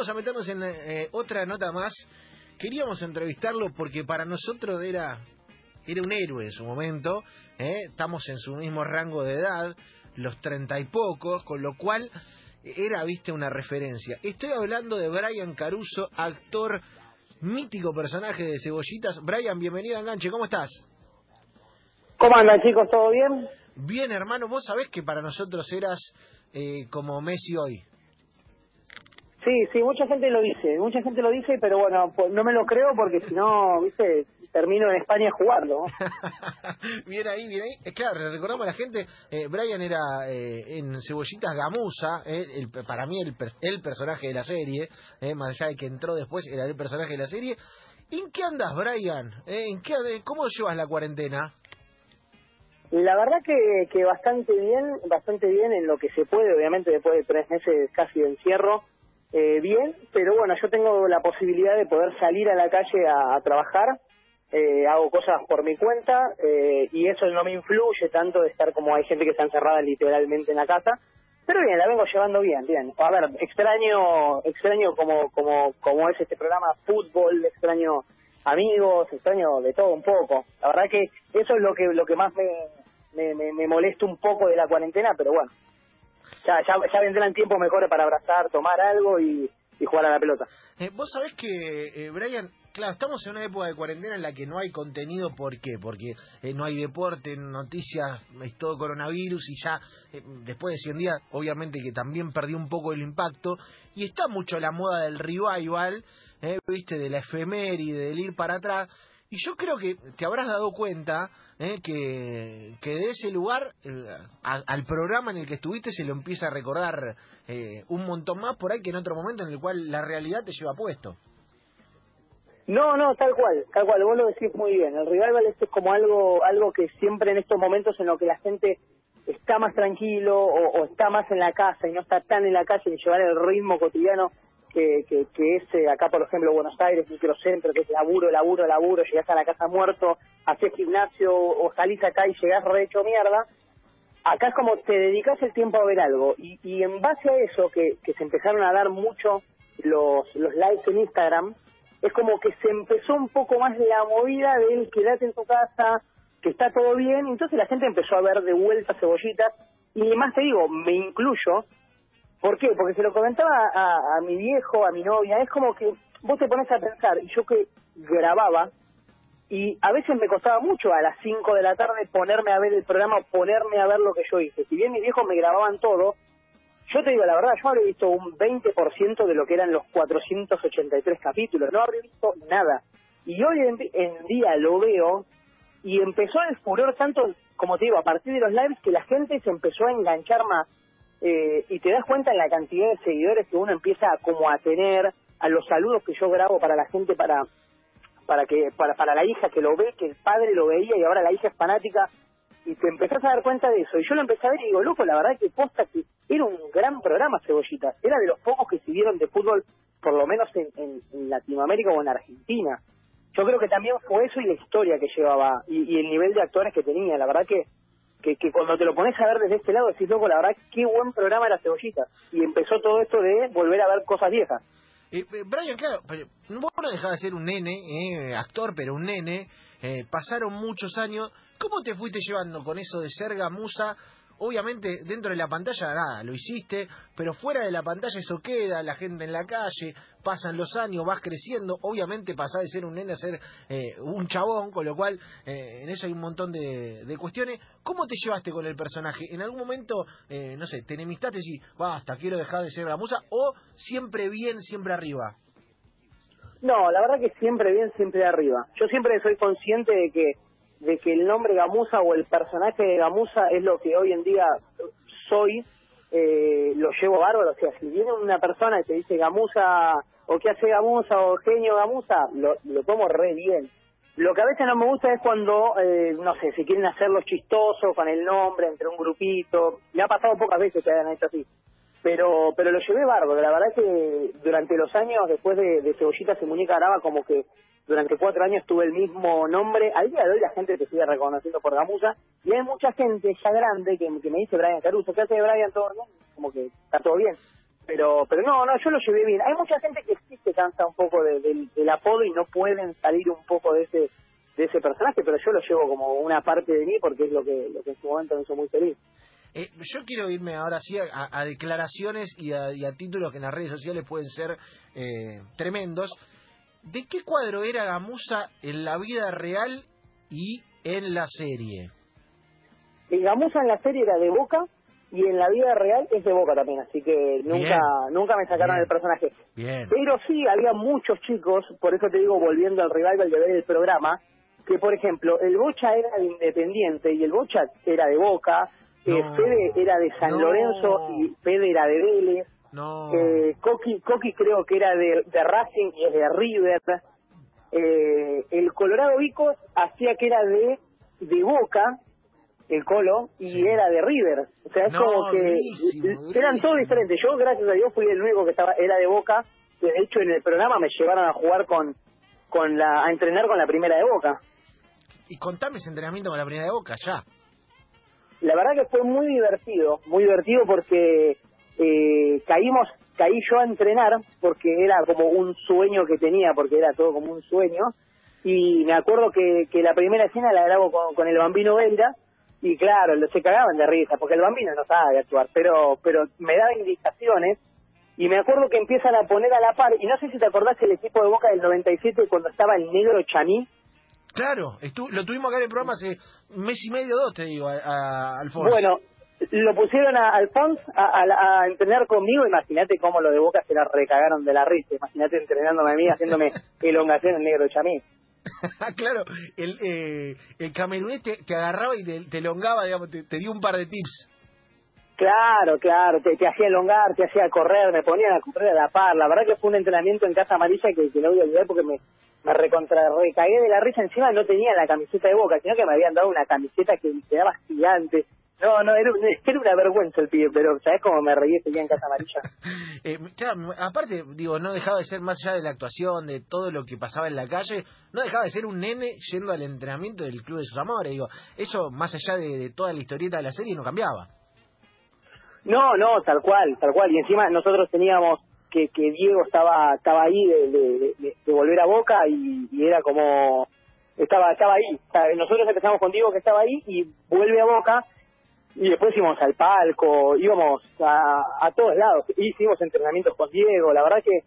vamos a meternos en eh, otra nota más. Queríamos entrevistarlo porque para nosotros era, era un héroe en su momento. ¿eh? Estamos en su mismo rango de edad, los treinta y pocos, con lo cual era, viste, una referencia. Estoy hablando de Brian Caruso, actor, mítico personaje de Cebollitas. Brian, bienvenido a Enganche, ¿cómo estás? ¿Cómo andan chicos? ¿Todo bien? Bien, hermano, vos sabés que para nosotros eras eh, como Messi hoy. Sí, sí, mucha gente lo dice, mucha gente lo dice, pero bueno, pues no me lo creo porque si no, viste, termino en España jugando. bien ahí, bien ahí. Es claro, recordamos a la gente, eh, Brian era eh, en Cebollitas Gamusa, eh, el, para mí el, el personaje de la serie, eh, más allá de que entró después, era el personaje de la serie. ¿En qué andas, Brian? Eh, ¿En qué, ¿Cómo llevas la cuarentena? La verdad que, que bastante bien, bastante bien en lo que se puede, obviamente después de tres meses casi de encierro, eh, bien, pero bueno, yo tengo la posibilidad de poder salir a la calle a, trabajar, eh, hago cosas por mi cuenta eh, y eso no me influye tanto de estar como hay gente que está encerrada literalmente en la casa, pero bien, la vengo llevando bien, bien. A ver, extraño, extraño como, como, como es este programa, fútbol, extraño amigos, extraño de todo un poco. La verdad que eso es lo que, lo que más me, me, me molesta un poco de la cuarentena, pero bueno, ya, ya, vendrán tiempos mejores para abrazar, tomar algo y, y jugar a la pelota. Eh, Vos sabés que, eh, Brian, claro, estamos en una época de cuarentena en la que no hay contenido, ¿por qué? Porque eh, no hay deporte, noticias, es todo coronavirus y ya eh, después de 100 días, obviamente que también perdió un poco el impacto y está mucho la moda del revival, eh, viste, de la efeméride, del ir para atrás. Y yo creo que te habrás dado cuenta eh, que, que de ese lugar al programa en el que estuviste se lo empieza a recordar eh, un montón más por ahí que en otro momento en el cual la realidad te lleva puesto. No, no, tal cual, tal cual, vos lo decís muy bien. El revival este es como algo, algo que siempre en estos momentos en los que la gente está más tranquilo o, está más en la casa y no está tan en la calle y llevar el ritmo cotidiano que, que, que es acá, por ejemplo, Buenos Aires, microcentro, que es laburo, laburo, laburo, llegás a la casa muerto, haces gimnasio o salís acá y llegás re hecho mierda. Acá es como te dedicas el tiempo a ver algo. Y, en base a eso, que, que se empezaron a dar mucho los, los likes en Instagram, es como que se empezó un poco más la movida del quedate en tu casa, que está todo bien, entonces la gente empezó a ver de vuelta cebollitas, y más te digo, me incluyo, ¿por qué? Porque se lo comentaba a, mi viejo, a mi novia, es como que vos te pones a pensar, yo que grababa, y a veces me costaba mucho a las 5 de la tarde ponerme a ver el programa, ponerme a ver lo que yo hice. Si bien mis viejos me grababan todo, yo te digo la verdad, yo habría visto un 20% de lo que eran los 483 capítulos, no habría visto nada. Y hoy en, en día lo veo y empezó el furor tanto, como te digo, a partir de los lives, que la gente se empezó a enganchar más. Eh, y te das cuenta en la cantidad de seguidores que uno empieza como a tener, a los saludos que yo grabo para la gente, para para que para, para la hija que lo ve, que el padre lo veía y ahora la hija es fanática y te empezás a dar cuenta de eso. Y yo lo empecé a ver y digo, loco, la verdad que posta que era un gran programa Cebollitas. Era de los pocos que siguieron de fútbol, por lo menos en, en, en Latinoamérica o en Argentina. Yo creo que también fue eso y la historia que llevaba y, y el nivel de actores que tenía. La verdad que, que, que cuando te lo pones a ver desde este lado decís, loco, la verdad qué buen programa era Cebollitas. Y empezó todo esto de volver a ver cosas viejas. Eh, Brian, claro, vos no dejabas de ser un nene, eh, actor, pero un nene. Eh, pasaron muchos años. ¿Cómo te fuiste llevando con eso de ser gamusa? Obviamente, dentro de la pantalla, nada, lo hiciste, pero fuera de la pantalla eso queda, la gente en la calle, pasan los años, vas creciendo. Obviamente, pasás de ser un nene a ser eh, un chabón, con lo cual eh, en eso hay un montón de, cuestiones. ¿Cómo te llevaste con el personaje? ¿En algún momento, eh, no sé, te enemistaste y basta, quiero dejar de ser gamusa? ¿O siempre bien, siempre arriba? No, la verdad que siempre bien, siempre arriba. Yo siempre soy consciente de que de que el nombre Gamusa o el personaje de Gamusa es lo que hoy en día soy, eh, lo llevo bárbaro. O sea, si viene una persona y te dice Gamusa, o qué hace Gamusa, o genio Gamusa, lo, lo tomo re bien. Lo que a veces no me gusta es cuando, eh, no sé, si quieren hacerlo chistoso con el nombre entre un grupito. Me ha pasado pocas veces que hagan esto así pero pero lo llevé bárbaro. La verdad es que durante los años, después de, de Cebollitas y Muñeca Graba, como que durante cuatro años tuve el mismo nombre. Al día de hoy la gente te sigue reconociendo por Gamusa. Y hay mucha gente ya grande que, que me dice Brian Caruso, ¿qué hace Brian? ¿Todo bien? Como que está todo bien. pero pero no, no, yo lo llevé bien. Hay mucha gente que sí se cansa un poco del apodo y no pueden salir un poco de ese de ese personaje, pero yo lo llevo como una parte de mí porque es lo que, lo que en su momento me hizo muy feliz. Eh, yo quiero irme ahora sí a, declaraciones y a, títulos que en las redes sociales pueden ser eh, tremendos. ¿De qué cuadro era Gamusa en la vida real y en la serie? El Gamusa en la serie era de Boca y en la vida real es de Boca también, así que nunca nunca me sacaron el personaje. Pero sí, había muchos chicos, por eso te digo, volviendo al revival de ver el programa, que por ejemplo, el Bocha era de Independiente y el Bocha era de Boca, eh, Fede era de San Lorenzo y Fede era de Vélez. No. Eh, Coqui, Coqui creo que era de, de Racing y es de River. Eh, el Colorado Vico hacía que era de, de Boca, el Colo, y era de River. O sea, es como que eran todos diferentes. Yo, gracias a Dios, fui el único que estaba era de Boca. De hecho, en el programa me llevaron a jugar con, con la, a entrenar con la primera de Boca. Y contame ese entrenamiento con la primera de Boca, ya. La verdad que fue muy divertido, muy divertido porque eh, caímos, caí yo a entrenar porque era como un sueño que tenía, porque era todo como un sueño. Y me acuerdo que, que la primera escena la grabo con, el bambino Velda y claro, se cagaban de risa porque el bambino no sabe actuar, pero, pero me daba indicaciones y me acuerdo que empiezan a poner a la par, y no sé si te acordás el equipo de Boca del 97 cuando estaba el negro Chamí, Claro, lo tuvimos acá en el programa hace un mes y medio, dos, te digo, a, Alfonso. Bueno, lo pusieron a Alfonso a, entrenar conmigo, imagínate cómo lo de Boca se la recagaron de la risa, imagínate entrenándome a mí, haciéndome elongación en negro chamí. claro, el, eh, el camerunés te, agarraba y te, elongaba, digamos, te, dio un par de tips. Claro, claro, te, hacía elongar, te hacía correr, me ponían a correr a la par. La verdad que fue un entrenamiento en Casa Amarilla que, que no voy a olvidar porque me, me recontra recagué de la risa encima no tenía la camiseta de boca sino que me habían dado una camiseta que quedaba gigante. No no era, era una vergüenza el pibe pero sabes cómo me reí día en casa amarilla eh, claro aparte digo no dejaba de ser más allá de la actuación de todo lo que pasaba en la calle no dejaba de ser un nene yendo al entrenamiento del club de sus amores digo eso más allá de, toda la historieta de la serie no cambiaba. No no tal cual tal cual y encima nosotros teníamos que, que Diego estaba estaba ahí de, volver a Boca y, era como estaba estaba ahí. Nosotros empezamos con Diego que estaba ahí y vuelve a Boca y después íbamos al palco íbamos a, a todos lados. Hicimos entrenamientos con Diego la verdad que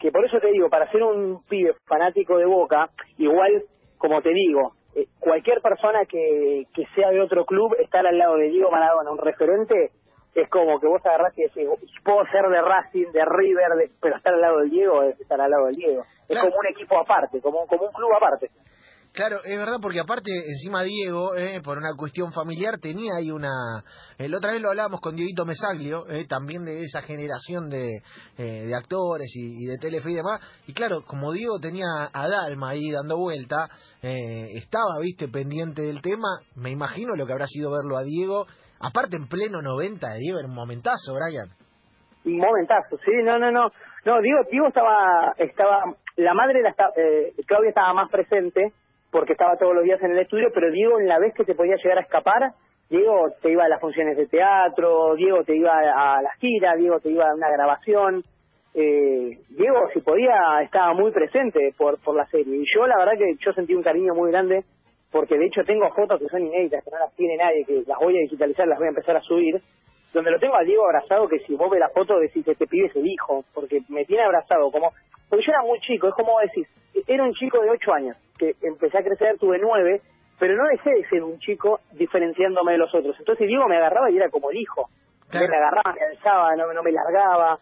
que por eso te digo para ser un pibe fanático de Boca igual como te digo eh, cualquier persona que, que sea de otro club estar al lado de Diego Maradona un referente es como que vos agarrás y decís, puedo ser de Racing, de River, pero estar al lado del Diego es estar al lado del Diego. Es como un equipo aparte, como, como un club aparte. Claro, es verdad, porque aparte, encima Diego, eh, por una cuestión familiar, tenía ahí una... la otra vez lo hablábamos con Dieguito Mesaglio, eh, también de esa generación de, eh, de actores y, de Telefe y demás. Y claro, como Diego tenía a Dalma ahí dando vuelta, estaba, viste, pendiente del tema, me imagino lo que habrá sido verlo a Diego Aparte en pleno 90 de Diego, era un momentazo, Brian. Un momentazo, sí, no, no, no. No, Diego, Diego estaba, estaba, la madre, la, eh, Claudia estaba más presente porque estaba todos los días en el estudio, pero Diego en la vez que te podía llegar a escapar, Diego te iba a las funciones de teatro, Diego te iba a las giras, Diego te iba a una grabación. Eh, Diego, si podía, estaba muy presente por, por la serie. Y yo, la verdad que yo sentí un cariño muy grande porque de hecho tengo fotos que son inéditas, que no las tiene nadie, que las voy a digitalizar, las voy a empezar a subir, donde lo tengo a Diego abrazado, que si vos ves la foto decís, este pibe es el hijo, porque me tiene abrazado, como, porque yo era muy chico, es como decís, era un chico de 8 años, que empecé a crecer, tuve 9, pero no dejé de ser un chico diferenciándome de los otros. Entonces Diego me agarraba y era como el hijo. Me agarraba, me alzaba, no, no me largaba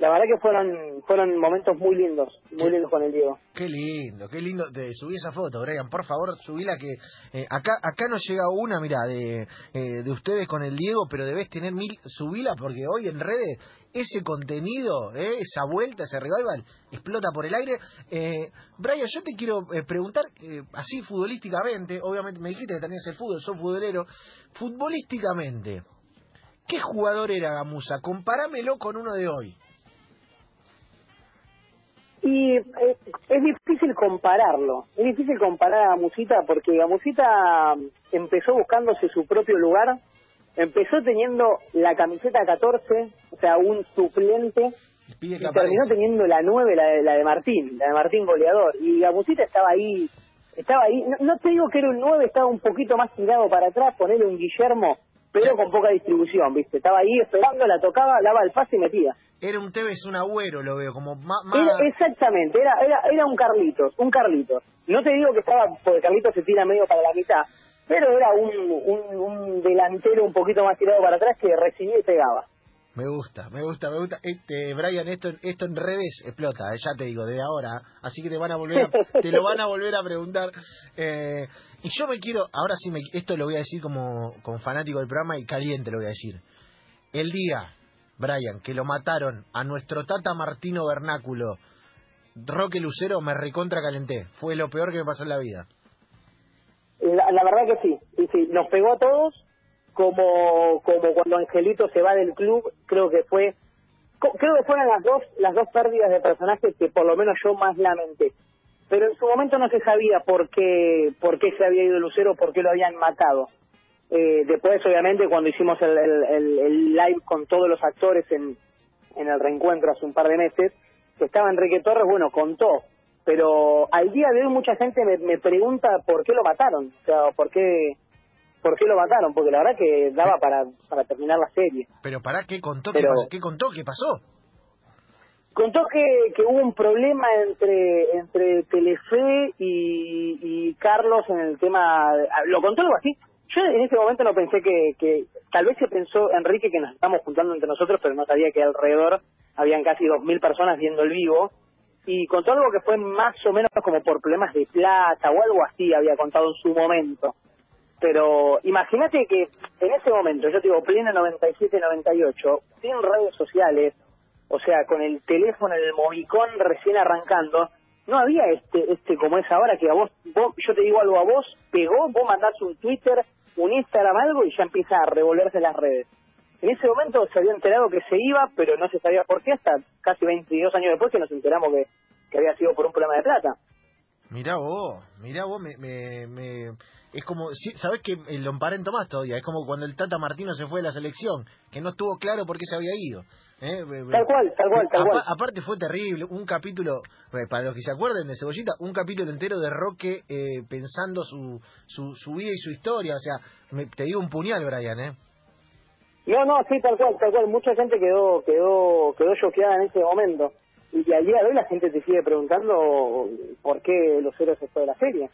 la verdad que fueron fueron momentos muy lindos, muy lindos con el Diego. Qué lindo, qué lindo. Te subí esa foto, Brian, por favor, subíla que eh, acá acá nos llega una, mira, de, eh, de ustedes con el Diego, pero debes tener mil, subila porque hoy en redes ese contenido, eh, esa vuelta, ese revival, explota por el aire. Eh, Brian, yo te quiero preguntar, así futbolísticamente, obviamente me dijiste que tenías el fútbol, sos futbolero, futbolísticamente, ¿qué jugador era Gamusa? Compáramelo con uno de hoy. Y eh, es difícil compararlo, es difícil comparar a Musita porque Musita empezó buscándose su propio lugar empezó teniendo la camiseta 14, o sea, un suplente, y terminó teniendo la 9, la de, la de Martín, la de Martín goleador. Y Gamusita estaba ahí, estaba ahí, no, te digo que era un 9, estaba un poquito más tirado para atrás, ponerle un Guillermo, pero con poca distribución, ¿viste? Estaba ahí esperando, la tocaba, daba el pase y metía. Era un Tevez, un agüero, lo veo, como más... exactamente, era, era, era un Carlitos, un Carlitos. No te digo que estaba, porque Carlitos se tira medio para la mitad, pero era un, un, delantero un poquito más tirado para atrás que recibía y pegaba. Me gusta, me gusta, me gusta. Este, Brian, esto, esto en redes explota, eh, ya te digo, de ahora. Así que te van a volver te lo van a volver a preguntar. Eh, y yo me quiero, ahora sí, me, esto lo voy a decir como, como fanático del programa y caliente lo voy a decir. El día, Brian, que lo mataron a nuestro Tata Martino Vernáculo, Roque Lucero, me recontra calenté. Fue lo peor que me pasó en la vida. La, verdad que sí, sí, sí, nos pegó a todos como como cuando Angelito se va del club, creo que fue creo que fueron las dos las dos pérdidas de personajes que por lo menos yo más lamenté. Pero en su momento no se sabía por qué por qué se había ido Lucero, por qué lo habían matado. Eh, después, obviamente, cuando hicimos el, el, live con todos los actores en, en el reencuentro hace un par de meses, que estaba Enrique Torres, bueno, contó pero al día de hoy mucha gente me, me pregunta por qué lo mataron, o sea, por qué por qué lo mataron, porque la verdad que daba para para terminar la serie. Pero para qué contó, ¿Qué, ¿qué contó, qué pasó? Contó que, que hubo un problema entre entre Telefe y, y Carlos en el tema, lo contó algo así. Yo en ese momento no pensé que, que tal vez se pensó Enrique que nos estamos juntando entre nosotros, pero no sabía que alrededor habían casi dos mil personas viendo el vivo y contó algo que fue más o menos como por problemas de plata o algo así, había contado en su momento. Pero imagínate que en ese momento, yo te digo, pleno 97-98, sin redes sociales, o sea, con el teléfono, el movicón recién arrancando, no había este este como es ahora que a vos, vos, yo te digo algo a vos, pegó, vos mandás un Twitter, un Instagram, algo y ya empieza a revolverse las redes. En ese momento se había enterado que se iba, pero no se sabía por qué, hasta casi 22 años después que nos enteramos que, había sido por un problema de plata. Mirá vos, mirá vos, me, me, me... es como, ¿sabés que lo emparento más todavía? Es como cuando el Tata Martino se fue de la selección, que no estuvo claro por qué se había ido. ¿eh? Tal cual, tal cual, tal cual. Aparte fue terrible, un capítulo, eh, para los que se acuerden de Cebollita, un capítulo entero de Roque eh, pensando su, su, su vida y su historia, o sea, me, te digo un puñal, Brian, ¿eh? No, no, sí, tal cual, tal cual. Mucha gente quedó quedó quedó choqueada en ese momento. Y al día de hoy la gente te sigue preguntando por qué los héroes se fue de la serie.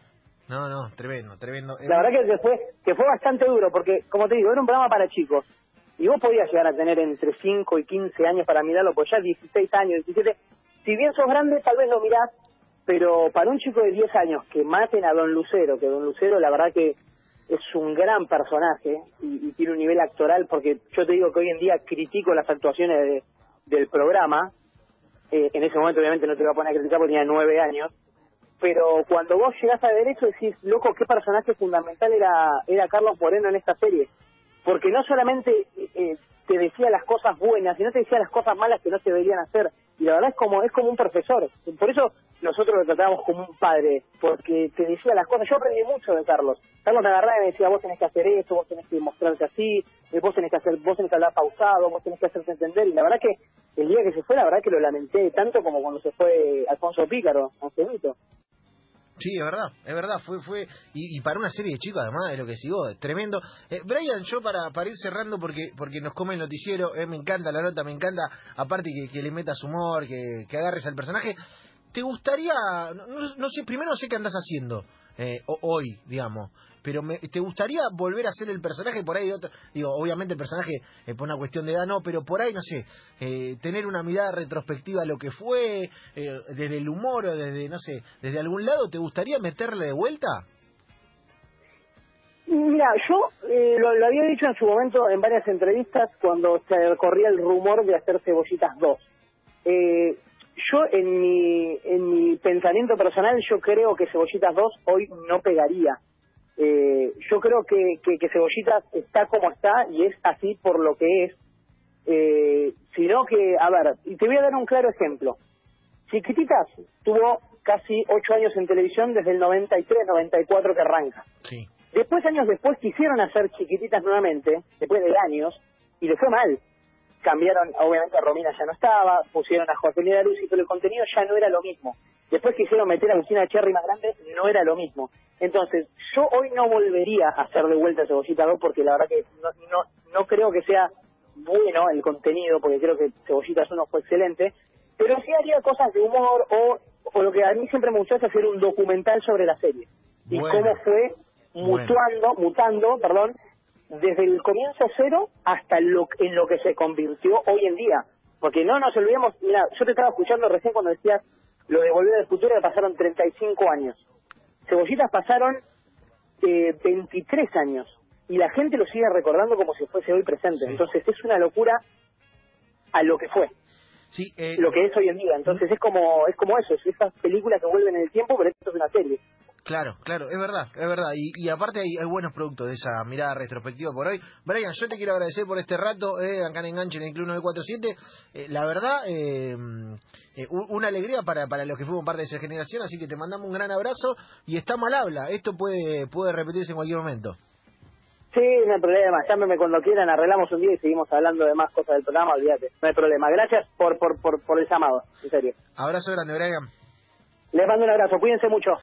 No, no, tremendo, tremendo. La verdad que fue, que fue bastante duro, porque, como te digo, era un programa para chicos. Y vos podías llegar a tener entre 5 y 15 años para mirarlo, pues ya 16 años, 17. Si bien sos grande, tal vez lo mirás, pero para un chico de 10 años que maten a Don Lucero, que Don Lucero, la verdad que es un gran personaje y, tiene un nivel actoral porque yo te digo que hoy en día critico las actuaciones del programa eh, en ese momento obviamente no te voy a poner a criticar porque tenía nueve años pero cuando vos llegás a derecho decís loco qué personaje fundamental era era Carlos Moreno en esta serie porque no solamente eh, te decía las cosas buenas sino te decía las cosas malas que no se deberían hacer. Y la verdad es como es como un profesor. Por eso nosotros lo tratábamos como un padre porque te decía las cosas. Yo aprendí mucho de Carlos. Carlos me agarraba y me decía vos tenés que hacer esto vos tenés que mostrarte así eh, vos tenés que hacer vos tenés que hablar pausado vos tenés que hacerte entender y la verdad que el día que se fue la verdad que lo lamenté tanto como cuando se fue Alfonso Pícaro Angelito Sí, es verdad, es verdad, fue, fue, y, para una serie de chicos además de lo que sigo, tremendo. Eh, Brian, yo para, para ir cerrando porque porque nos come el noticiero, eh, me encanta la nota, me encanta, aparte que, que le metas humor, que, que agarres al personaje, ¿te gustaría, no, sé, primero no sé qué andas haciendo eh, hoy, digamos, pero me, ¿te gustaría volver a ser el personaje por ahí de otro? Digo, obviamente el personaje eh, por una cuestión de edad no, pero por ahí, no sé, eh, tener una mirada retrospectiva a lo que fue, eh, desde el humor o desde, no sé, desde algún lado, ¿te gustaría meterle de vuelta? Mira, yo eh, lo, había dicho en su momento en varias entrevistas cuando se corría el rumor de hacer Cebollitas 2. Eh, yo en mi, en mi pensamiento personal yo creo que Cebollitas 2 hoy no pegaría. Eh, yo creo que, que, Cebollitas está como está y es así por lo que es. Eh, sino que, a ver, y te voy a dar un claro ejemplo. Chiquititas tuvo casi ocho años en televisión desde el 93, 94 que arranca. Sí. Después, años después, quisieron hacer chiquititas nuevamente, después de años, y le fue mal. Cambiaron, obviamente Romina ya no estaba, pusieron a Jorge Luz, pero el contenido ya no era lo mismo. Después quisieron meter a Agustina Cherry más grande, no era lo mismo. Entonces, yo hoy no volvería a hacer de vuelta Cebollita 2 porque la verdad que no, no, no creo que sea bueno el contenido, porque creo que Cebollitas 1 fue excelente, pero sí haría cosas de humor o, o lo que a mí siempre me gustó es hacer un documental sobre la serie. Y cómo fue mutuando, mutando, perdón, desde el comienzo cero hasta lo, en lo que se convirtió hoy en día. Porque no nos olvidemos, mira, yo te estaba escuchando recién cuando decías lo de Volver al Futuro, que pasaron 35 años. Cebollitas pasaron eh, 23 años y la gente lo sigue recordando como si fuese hoy presente. Entonces es una locura a lo que fue. Sí, eh, lo que es hoy en día. Entonces es como es como eso, es esas películas que vuelven en el tiempo, pero esto es una serie. Claro, claro, es verdad, es verdad. Y, aparte hay, buenos productos de esa mirada retrospectiva por hoy. Brian, yo te quiero agradecer por este rato eh, acá en Enganche en el Club 947. Eh, la verdad, eh, eh una alegría para, para los que fuimos parte de esa generación, así que te mandamos un gran abrazo y estamos al habla. Esto puede, puede repetirse en cualquier momento. Sí, no hay problema. Llámeme cuando quieran, arreglamos un día y seguimos hablando de más cosas del programa, olvídate. No hay problema. Gracias por, por, por, por el llamado, en serio. Abrazo grande, Brian. Les mando un abrazo, cuídense mucho.